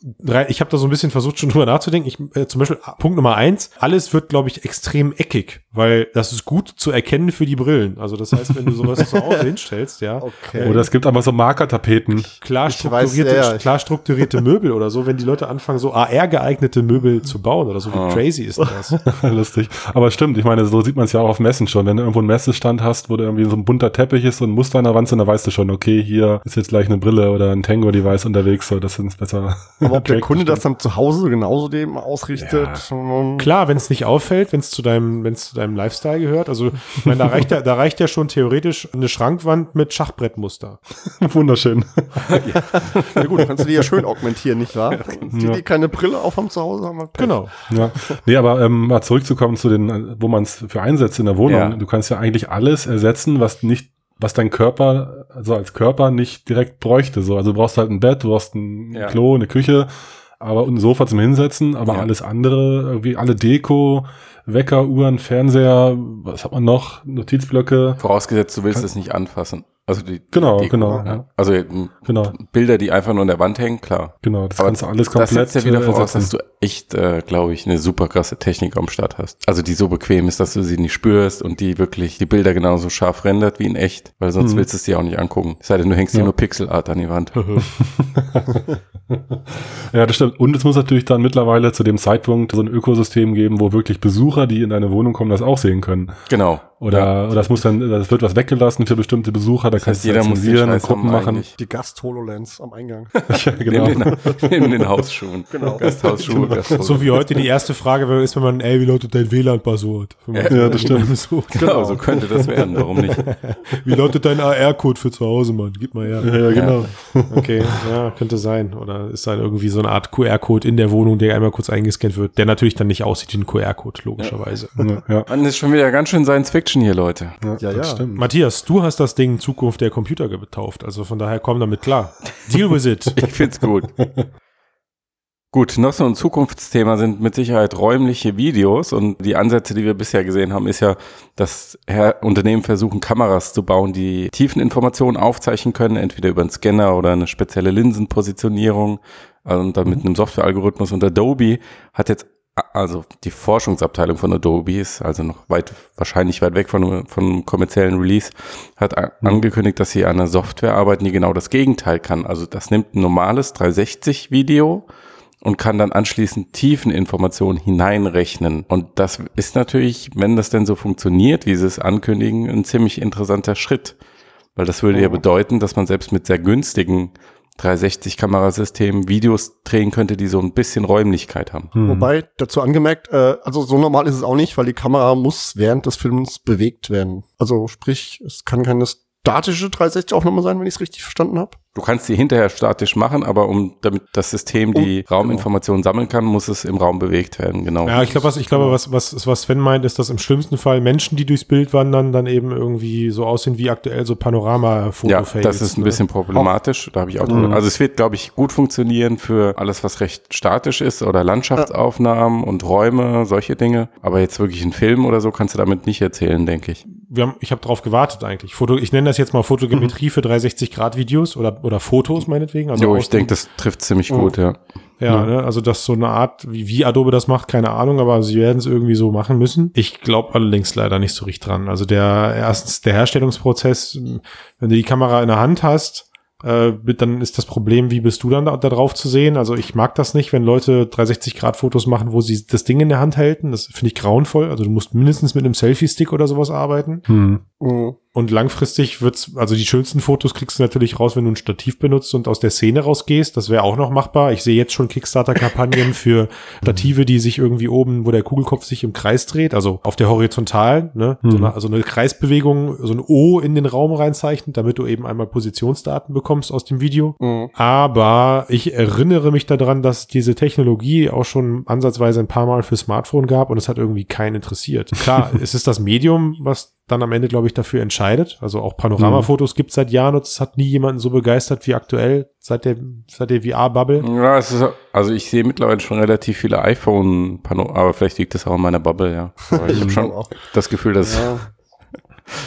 ich habe da so ein bisschen versucht, schon drüber nachzudenken. Ich, äh, zum Beispiel Punkt Nummer eins, alles wird, glaube ich, extrem eckig, weil das ist gut zu erkennen für die Brillen. Also das heißt, wenn du sowas zu Hause hinstellst, ja, Okay. Oder es gibt aber so Markertapeten. klar Ich weiß, strukturierte, ja, klar strukturierte Möbel oder so, wenn die Leute anfangen, so AR-geeignete Möbel zu bauen oder so, wie crazy ist das? Lustig. Aber stimmt, ich meine, so sieht man es ja auch auf Messen schon. Wenn du irgendwo einen Messestand hast, wo da irgendwie so ein bunter Teppich ist und ein Muster an der Wand sind, dann weißt du schon, okay, hier ist jetzt gleich eine Brille oder ein Tango-Device unterwegs, so das ist besser. Aber ob der Kunde das dann zu Hause genauso dem ausrichtet. ähm, Klar, wenn es nicht auffällt, wenn es zu deinem, wenn es zu deinem Lifestyle gehört. Also, ich meine, da reicht ja, da reicht ja schon theoretisch eine Schrankwand mit Schachbrettmuster. Wunderschön. Na gut, kannst du die ja schön augmentieren, nicht wahr? Die, die keine Brille aufhaben zu Hause haben. Pech. Genau. Ja. Nee, aber ähm, mal zurückzukommen zu den, wo man es für einsetzt in der Wohnung. Ja. Du kannst ja eigentlich alles ersetzen, was nicht was dein Körper, also als Körper nicht direkt bräuchte. So, also du brauchst halt ein Bett, du brauchst ein Ja. Klo, eine Küche, aber und ein Sofa zum Hinsetzen, aber Ja. alles andere, irgendwie alle Deko, Wecker, Uhren, Fernseher, was hat man noch? Notizblöcke. Vorausgesetzt, du willst es nicht anfassen. Also die, Genau, die genau, Ja. Also m, Genau, Bilder, die einfach nur an der Wand hängen, klar. genau. Das Aber kannst du alles Das komplett setzt ja wieder äh, voraus, dass du echt, äh, glaube ich, eine super krasse Technik am Start hast. Also die so bequem ist, dass du sie nicht spürst und die wirklich die Bilder genauso scharf rendert wie in echt, weil sonst Mhm. willst du es dir auch nicht angucken. Es sei denn, du hängst dir Ja. nur Pixelart an die Wand. Ja, das stimmt. Und es muss natürlich dann mittlerweile zu dem Zeitpunkt so ein Ökosystem geben, wo wirklich Besucher, die in deine Wohnung kommen, das auch sehen können. genau. Oder, oder es muss dann, das wird was weggelassen für bestimmte Besucher, da Das kannst heißt, du jeder muss und Gruppen machen. eigentlich. Die Gast-HoloLens am Eingang. ja, genau. Neben, den, neben den Hausschuhen. Genau. Gasthausschuhe. Gasthausschuhe. So wie heute die erste Frage ist, wenn man, ey, wie lautet dein WLAN-Passwort? Ja, das stimmt. So, Genau, so könnte das werden. Warum nicht? wie lautet dein AR-Code für zu Hause, Mann? Gib mal her. Ja, ja, genau. Okay, ja, könnte sein. Oder ist dann irgendwie so eine Art QR-Code in der Wohnung, der einmal kurz eingescannt wird, der natürlich dann nicht aussieht wie ein QR-Code, logischerweise. Ja, ja, das ist schon wieder ganz schön Science Fiction hier, Leute. ja, Ja, das ja. stimmt. Matthias, du hast das Ding Zukunft der Computer getauft, also von daher komm damit klar. Deal with it. Ich find's gut. Gut, noch so ein Zukunftsthema sind mit Sicherheit räumliche Videos und die Ansätze, die wir bisher gesehen haben, ist ja, dass Unternehmen versuchen, Kameras zu bauen, die Tiefeninformationen aufzeichnen können, entweder über einen Scanner oder eine spezielle Linsenpositionierung äh, und dann mit einem Softwarealgorithmus. Und Adobe hat jetzt, also die Forschungsabteilung von Adobe ist also noch weit, wahrscheinlich weit weg von, von kommerziellen Release, hat a- angekündigt, dass sie an einer Software arbeiten, die genau das Gegenteil kann. Also das nimmt ein normales 360-Video und kann dann anschließend Tiefeninformationen hineinrechnen. Und das ist natürlich, wenn das denn so funktioniert, wie sie es ankündigen, ein ziemlich interessanter Schritt. Weil das würde ja bedeuten, dass man selbst mit sehr günstigen 360-Kamerasystemen Videos drehen könnte, die so ein bisschen Räumlichkeit haben. Hm. Wobei, dazu angemerkt, äh, also so normal ist es auch nicht, weil die Kamera muss während des Films bewegt werden. Also sprich, es kann keine statische 360-Aufnahme sein, wenn ich es richtig verstanden habe. Du kannst die hinterher statisch machen, aber um damit das System die Oh, Rauminformationen sammeln kann, muss es im Raum bewegt werden, genau. Ja, ich glaube, was, ich glaube, was, was, was Sven meint, ist, dass im schlimmsten Fall Menschen, die durchs Bild wandern, dann eben irgendwie so aussehen wie aktuell so panorama Ja, foto das ist ein bisschen problematisch. Da habe ich auch drüber. Also es wird, glaube ich, gut funktionieren für alles, was recht statisch ist oder Landschaftsaufnahmen und Räume, solche Dinge. Aber jetzt wirklich einen Film oder so kannst du damit nicht erzählen, denke ich. Wir haben, ich habe drauf gewartet eigentlich. Foto, ich nenne das jetzt mal Fotogrammetrie für 360-Grad-Videos oder, oder Fotos meinetwegen. Also jo, ich denke, das trifft ziemlich gut, ja. dem- Ja, ne, also das ist so eine Art, wie, wie Adobe das macht, keine Ahnung, aber sie werden es irgendwie so machen müssen. Ich glaube allerdings leider nicht so richtig dran. Also der erstens der Herstellungsprozess, wenn du die Kamera in der Hand hast, äh, dann ist das Problem, wie bist du dann da, da drauf zu sehen? Also ich mag das nicht, wenn Leute 360-Grad-Fotos machen, wo sie das Ding in der Hand halten. Das finde ich grauenvoll. Also du musst mindestens mit einem Selfie-Stick oder sowas arbeiten. Hm. Mhm. Und langfristig wird's, also die schönsten Fotos kriegst du natürlich raus, wenn du ein Stativ benutzt und aus der Szene rausgehst. Das wäre auch noch machbar. Ich sehe jetzt schon Kickstarter-Kampagnen für Stative, die sich irgendwie oben, wo der Kugelkopf sich im Kreis dreht, also auf der horizontalen, ne? So eine, also eine Kreisbewegung, so ein O in den Raum reinzeichnet, damit du eben einmal Positionsdaten bekommst aus dem Video. Mhm. Aber ich erinnere mich daran, dass diese Technologie auch schon ansatzweise ein paar Mal für Smartphone gab und es hat irgendwie keinen interessiert. Klar, es ist das Medium, was dann am Ende, glaube ich, dafür entscheidet. Also auch Panoramafotos gibt es seit Jahren und es hat nie jemanden so begeistert wie aktuell seit der, seit der VR-Bubble. Ja, es ist, also ich sehe mittlerweile schon relativ viele iPhone, aber vielleicht liegt das auch in meiner Bubble, ja. Aber ich habe schon auch. das Gefühl, dass, Ja.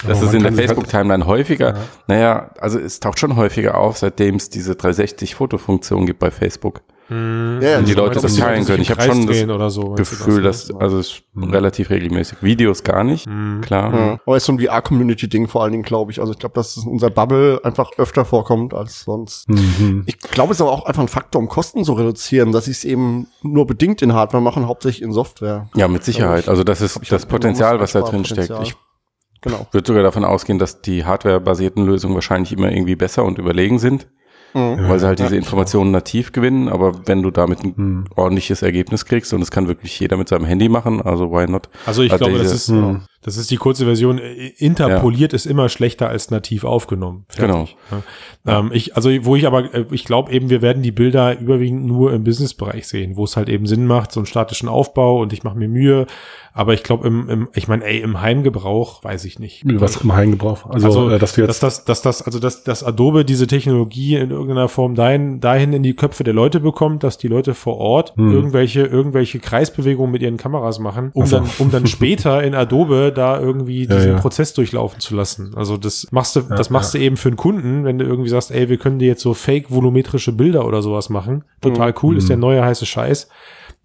es man in der halt- Facebook-Timeline häufiger, naja, also es taucht schon häufiger auf, seitdem es diese 360-Foto-Funktion gibt bei Facebook. Ja, Und die also Leute Dass das teilen können. Ich habe schon das so. Gefühl, dass, ne? also es ist relativ regelmäßig. Videos gar nicht, klar. Ja. Aber es ist so ein VR-Community-Ding vor allen Dingen, glaube ich. Also ich glaube, dass es in unserer Bubble einfach öfter vorkommt als sonst. Mhm. Ich glaube, es ist aber auch einfach ein Faktor, um Kosten zu reduzieren, dass sie es eben nur bedingt in Hardware machen, hauptsächlich in Software. Ja, mit Sicherheit. Also das ist ich das halt Potenzial, was da drin steckt. Ich Genau. würde sogar davon ausgehen, dass die hardwarebasierten Lösungen wahrscheinlich immer irgendwie besser und überlegen sind, Mhm. weil sie halt diese Informationen nativ gewinnen. Aber wenn du damit ein Hm. ordentliches Ergebnis kriegst und das kann wirklich jeder mit seinem Handy machen, also why not? Also ich Also glaube, das diese- ist, Hm. Das ist die kurze Version. Äh, Interpoliert ist immer schlechter als nativ aufgenommen. Fertig. Ja. Ähm, ich, also wo ich aber, äh, ich glaube eben, wir werden die Bilder überwiegend nur im Businessbereich sehen, wo es halt eben Sinn macht, so einen statischen Aufbau und ich mache mir Mühe. Aber ich glaube, im, im, ich meine, ey, im Heimgebrauch weiß ich nicht. Was im Heimgebrauch. Also, Also, äh, dass du jetzt dass das, dass das, also dass, dass Adobe diese Technologie in irgendeiner Form dahin, dahin in die Köpfe der Leute bekommt, dass die Leute vor Ort Hm. irgendwelche, irgendwelche Kreisbewegungen mit ihren Kameras machen, um Ach so. dann, um dann später in Adobe da irgendwie diesen ja. Prozess durchlaufen zu lassen. Also das machst du, Ja, das machst du eben für einen Kunden, wenn du irgendwie sagst, ey, wir können dir jetzt so fake volumetrische Bilder oder sowas machen. Total cool, ist der Hm. neue heiße Scheiß.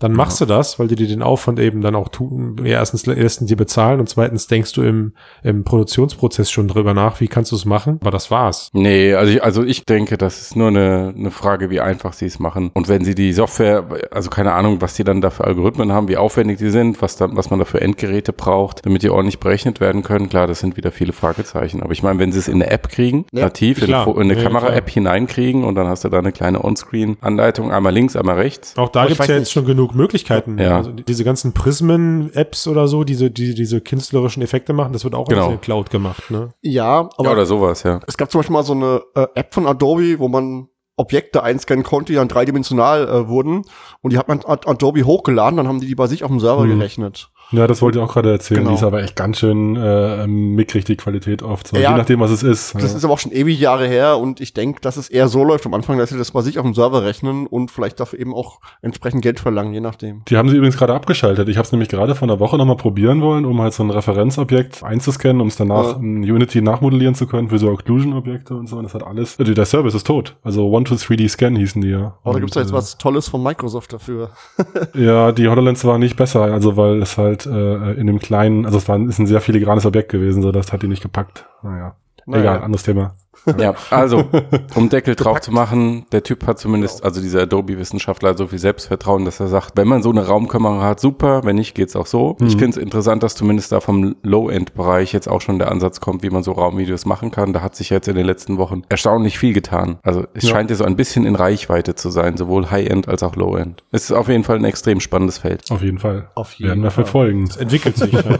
Dann machst du das, weil die dir den Aufwand eben dann auch tun, ja, erstens, erstens dir bezahlen und zweitens denkst du im, im Produktionsprozess schon drüber nach, wie kannst du es machen. Aber das war's. Nee, also ich, also ich denke, das ist nur eine, eine Frage, wie einfach sie es machen. Und wenn sie die Software, also keine Ahnung, was die dann da für Algorithmen haben, wie aufwendig die sind, was dann, was man da für Endgeräte braucht, damit die ordentlich berechnet werden können, klar, das sind wieder viele Fragezeichen. Aber ich meine, wenn sie es in eine App kriegen, Ja, nativ, in, klar. in eine Ja, Kamera-App hineinkriegen und dann hast du da eine kleine On-Screen-Anleitung, einmal links, einmal rechts. Auch da ich gibt's ja jetzt schon genug Möglichkeiten. Ja. Also die- diese ganzen Prismen-Apps oder so, diese, die diese künstlerischen Effekte machen, das wird auch Genau. in der Cloud gemacht. Ne? Ja, aber ja, oder sowas, ja. es gab zum Beispiel mal so eine äh, App von Adobe, wo man Objekte einscannen konnte, die dann dreidimensional äh, wurden. Und die hat man Ad Adobe hochgeladen, dann haben die die bei sich auf dem Server Mhm. gerechnet. Ja, das wollte ich auch gerade erzählen. Genau. Die ist aber echt ganz schön äh, mickrig, die Qualität oft. So, Ja. je nachdem, was es ist. Das ja. ist aber auch schon ewig Jahre her und ich denke, dass es eher so läuft am Anfang, dass sie das bei sich auf dem Server rechnen und vielleicht dafür eben auch entsprechend Geld verlangen, je nachdem. Die haben sie übrigens gerade abgeschaltet. Ich habe es nämlich gerade vor einer Woche nochmal probieren wollen, um halt so ein Referenzobjekt einzuscannen, um es danach Ja. in Unity nachmodellieren zu können für so Occlusion-Objekte und so. Und das hat alles. Äh, Der Service ist tot. Also 1-2-3D-Scan hießen die ja. Aber da Und, gibt's ja jetzt äh, was Tolles von Microsoft dafür. Ja, die HoloLens war nicht besser, also weil es halt äh, in dem kleinen, also es war ist ein sehr filigranes Objekt gewesen, so das hat die nicht gepackt. Naja. Naja. Egal, anderes Thema. Ja, also, um Deckel drauf zu machen, der Typ hat zumindest, also dieser Adobe-Wissenschaftler, so viel Selbstvertrauen, dass er sagt, wenn man so eine Raumkamera hat, super, wenn nicht, geht's auch so. Ich finde es interessant, dass zumindest da vom Low-End-Bereich jetzt auch schon der Ansatz kommt, wie man so Raumvideos machen kann. Da hat sich jetzt in den letzten Wochen erstaunlich viel getan. Also es Ja. scheint ja so ein bisschen in Reichweite zu sein, sowohl High-End als auch Low-End. Es ist auf jeden Fall ein extrem spannendes Feld. Auf jeden Fall. Auf jeden Werden wir verfolgen. Es entwickelt sich. ja.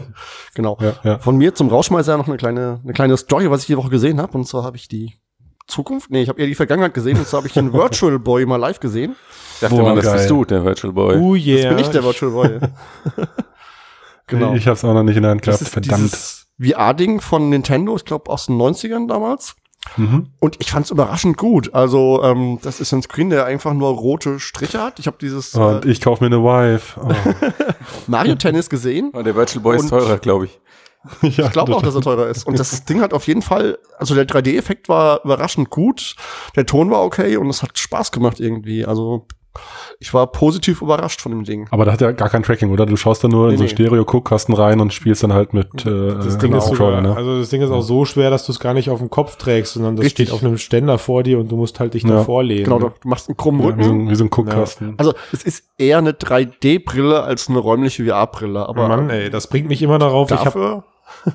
Genau. Ja, ja. Von mir zum Rauschmeißer noch eine kleine, eine kleine Story, was ich die Woche gesehen habe. Und zwar habe ich die Zukunft, nee, ich habe eher die Vergangenheit gesehen. Und zwar habe ich den Virtual Boy mal live gesehen. Ich dachte Boah, immer, das geil. bist du, der Virtual Boy. Oh yeah. Das bin ich der Virtual Boy. genau. Ich habe es auch noch nicht in der Hand das gehabt. ist Verdammt. VR-Ding von Nintendo, ich glaube aus den 90ern damals. Mhm. Und ich fand es überraschend gut. Also, ähm, das ist ein Screen, der einfach nur rote Striche hat. Ich habe dieses Und äh, ich kauf mir eine Wife. Oh. Mario Tennis gesehen. Oh, der Virtual Boy ist Und- teurer, glaube ich. ja, Ich glaube auch, dass er teurer ist. Und das Ding hat auf jeden Fall, also der 3D-Effekt war überraschend gut, der Ton war okay und es hat Spaß gemacht irgendwie. Also ich war positiv überrascht von dem Ding. Aber da hat ja gar kein Tracking, oder? Du schaust da nur in Nee, so einen nee. Stereo-Guckkasten rein und spielst dann halt mit äh, Das Ding, ist sogar, ne? also das Ding ist auch so schwer, dass du es gar nicht auf dem Kopf trägst, sondern das Richtig. steht auf einem Ständer vor dir und du musst halt dich Ja. davor lehnen. Genau, du du machst einen krummen Ja, wie, so Rücken. ein, wie so ein Guckkasten. Also es ist eher eine 3D-Brille als eine räumliche VR-Brille. Aber Mann, ey, das bringt mich immer darauf. Ich hab, dafür,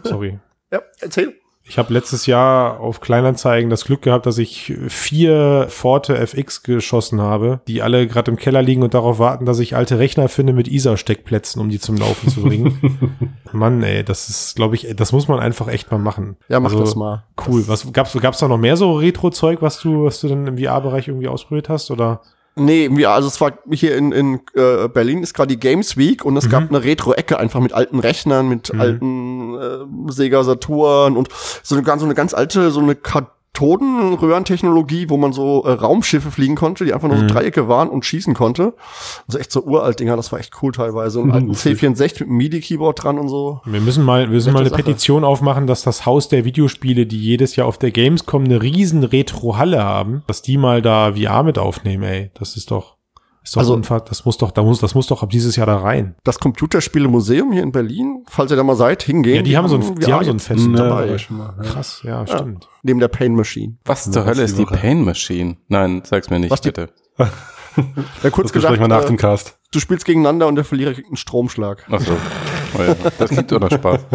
sorry. ja, erzähl. Ich habe letztes Jahr auf Kleinanzeigen das Glück gehabt, dass ich vier Forte FX geschossen habe, die alle gerade im Keller liegen und darauf warten, dass ich alte Rechner finde mit ISA-Steckplätzen, um die zum Laufen zu bringen. Mann, ey, das ist, glaube ich, das muss man einfach echt mal machen. Ja, mach Also, das mal. Cool. Was gab's, gab's da noch mehr so Retro-Zeug, was du, was du dann im VR-Bereich irgendwie ausprobiert hast? Oder? Nee, irgendwie, also es war hier in, in äh, Berlin ist gerade die Games Week und es Mhm. gab eine Retro-Ecke einfach mit alten Rechnern, mit alten äh, Sega Saturn und so eine ganz, so eine ganz alte, so eine Kathodenröhrentechnologie, wo man so äh, Raumschiffe fliegen konnte, die einfach nur Mhm. so Dreiecke waren und schießen konnte. Also echt so uralt Dinger, das war echt cool teilweise. Und einen alten Lustig. C64 mit einem MIDI-Keyboard dran und so. Wir müssen mal, wir müssen Nette mal eine Sache. Petition aufmachen, dass das Haus der Videospiele, die jedes Jahr auf der Gamescom eine riesen Retro-Halle haben, dass die mal da VR mit aufnehmen, ey. Das ist doch, ist doch Also- unfass, das muss doch, da muss, das muss doch ab dieses Jahr da rein. Das Computerspiele-Museum hier in Berlin, falls ihr da mal seid, hingehen. Ja, die haben so ein, die haben so ein Fest Ja, dabei. war schon mal, ja. Krass, ja, stimmt. neben der Pain Machine. Was Ja, zur Hölle ist die. Pain Machine? Nein, sag's mir nicht, Was bitte. Ja, kurz Das gesagt, nach äh, dem Cast. du spielst gegeneinander und der Verlierer kriegt einen Stromschlag. Ach so. Oh ja, das gibt doch noch Spaß.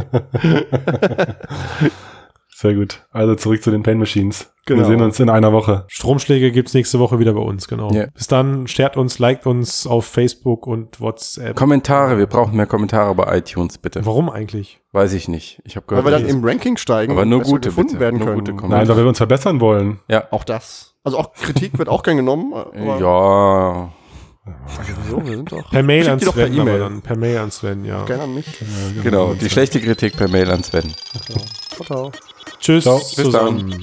Sehr gut. Also zurück zu den Pain Machines. Genau. Wir sehen uns in einer Woche. Stromschläge gibt's nächste Woche wieder bei uns, genau. Ja. Bis dann, shared uns, liked uns auf Facebook und WhatsApp. Kommentare, wir brauchen mehr Kommentare bei iTunes, bitte. Warum eigentlich? Weiß ich nicht. Ich habe Weil gehört, wir dann im Ranking steigen Aber und nur gute, gefunden bitte. werden Nur können. gute Kommentare. Nein, weil wir uns verbessern wollen. ja. Auch das. Also auch Kritik wird auch gern genommen. Aber Ja, So, wir sind doch. Per Mail an die doch per Sven, E-Mail. dann. Per Mail an Sven, ja. Gerne an mich. genau. Die schlechte Kritik per Mail an Sven. Ciao, ciao. Tschüss. Ciao. Bis dann.